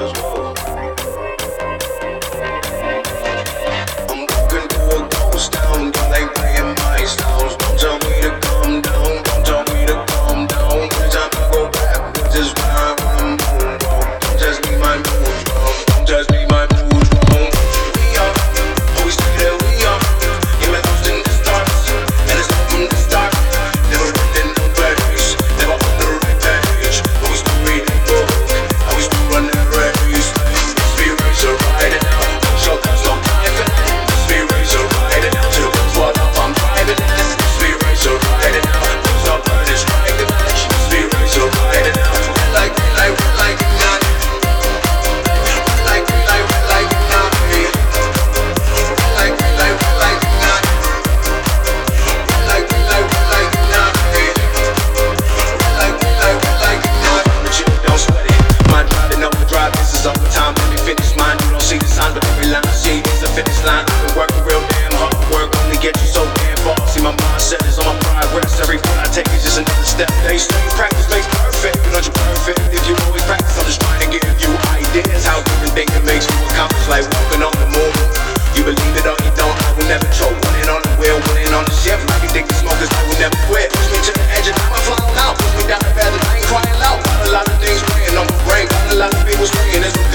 was step based, practice makes perfect. You're not perfect if you always practice. I'm just trying to give you ideas how different can make you accomplish, like walking on the moon. You believe it or you don't, I will never choke. Winning on the wheel, winning on the shift. Like you think the smoke is, I will never quit. Push me to the edge and I'ma flying out. Push me down the path and I ain't crying out. Got a lot of things weighing on my brain. Got a lot of people spraying. It's